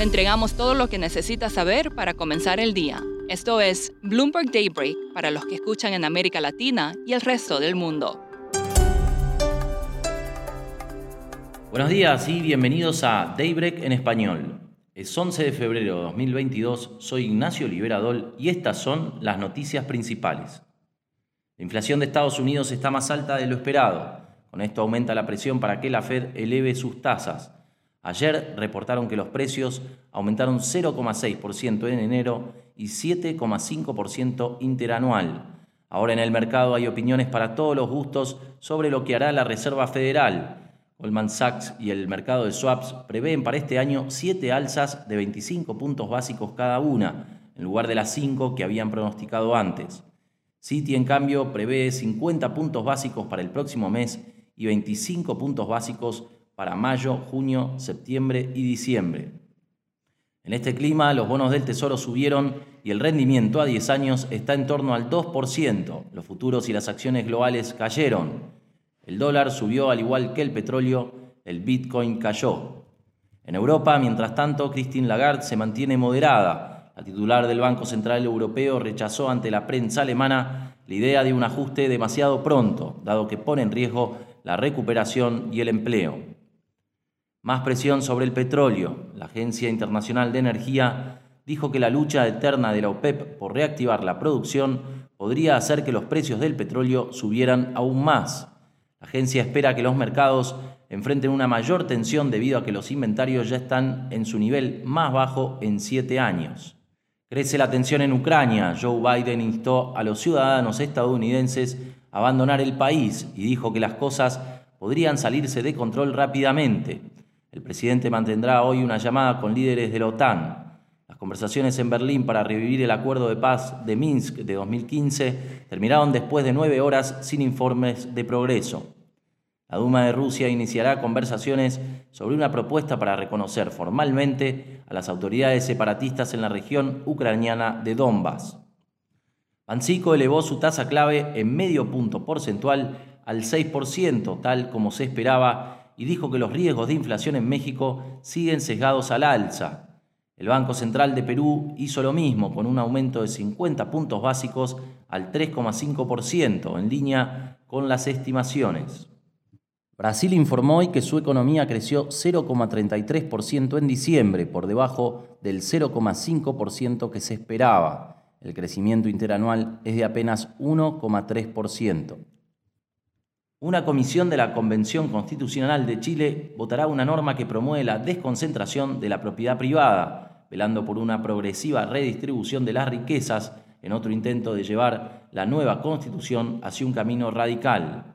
Le entregamos todo lo que necesita saber para comenzar el día. Esto es Bloomberg Daybreak para los que escuchan en América Latina y el resto del mundo. Buenos días y bienvenidos a Daybreak en español. Es 11 de febrero de 2022, soy Ignacio Liberadol y estas son las noticias principales. La inflación de Estados Unidos está más alta de lo esperado. Con esto aumenta la presión para que la Fed eleve sus tasas. Ayer reportaron que los precios aumentaron 0,6% en enero y 7,5% interanual. Ahora en el mercado hay opiniones para todos los gustos sobre lo que hará la Reserva Federal. Goldman Sachs y el mercado de swaps prevén para este año siete alzas de 25 puntos básicos cada una, en lugar de las cinco que habían pronosticado antes. Citi, en cambio, prevé 50 puntos básicos para el próximo mes y 25 puntos básicos para mayo, junio, septiembre y diciembre. En este clima, los bonos del Tesoro subieron y el rendimiento a 10 años está en torno al 2%. Los futuros y las acciones globales cayeron. El dólar subió al igual que el petróleo, el Bitcoin cayó. En Europa, mientras tanto, Christine Lagarde se mantiene moderada. La titular del Banco Central Europeo rechazó ante la prensa alemana la idea de un ajuste demasiado pronto, dado que pone en riesgo la recuperación y el empleo. Más presión sobre el petróleo. La Agencia Internacional de Energía dijo que la lucha eterna de la OPEP por reactivar la producción podría hacer que los precios del petróleo subieran aún más. La agencia espera que los mercados enfrenten una mayor tensión debido a que los inventarios ya están en su nivel más bajo en siete años. Crece la tensión en Ucrania. Joe Biden instó a los ciudadanos estadounidenses a abandonar el país y dijo que las cosas podrían salirse de control rápidamente. El presidente mantendrá hoy una llamada con líderes de la OTAN. Las conversaciones en Berlín para revivir el acuerdo de paz de Minsk de 2015 terminaron después de nueve horas sin informes de progreso. La Duma de Rusia iniciará conversaciones sobre una propuesta para reconocer formalmente a las autoridades separatistas en la región ucraniana de Donbass. Banxico elevó su tasa clave en medio punto porcentual al 6%, tal como se esperaba y dijo que los riesgos de inflación en México siguen sesgados al alza. El Banco Central de Perú hizo lo mismo con un aumento de 50 puntos básicos al 3,5%, en línea con las estimaciones. Brasil informó hoy que su economía creció 0,33% en diciembre, por debajo del 0,5% que se esperaba. El crecimiento interanual es de apenas 1,3%. Una comisión de la Convención Constitucional de Chile votará una norma que promueve la desconcentración de la propiedad privada, velando por una progresiva redistribución de las riquezas en otro intento de llevar la nueva constitución hacia un camino radical.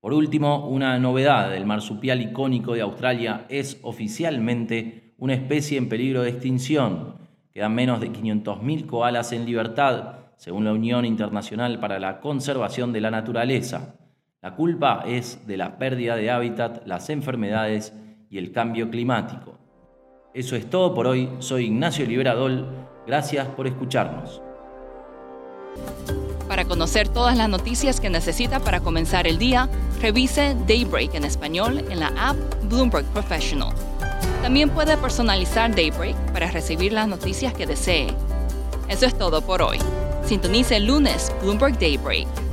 Por último, una novedad, el marsupial icónico de Australia es oficialmente una especie en peligro de extinción. Quedan menos de 500.000 koalas en libertad, según la Unión Internacional para la Conservación de la Naturaleza. La culpa es de la pérdida de hábitat, las enfermedades y el cambio climático. Eso es todo por hoy. Soy Ignacio Liberadol. Gracias por escucharnos. Para conocer todas las noticias que necesita para comenzar el día, revise Daybreak en español en la app Bloomberg Professional. También puede personalizar Daybreak para recibir las noticias que desee. Eso es todo por hoy. Sintonice el lunes Bloomberg Daybreak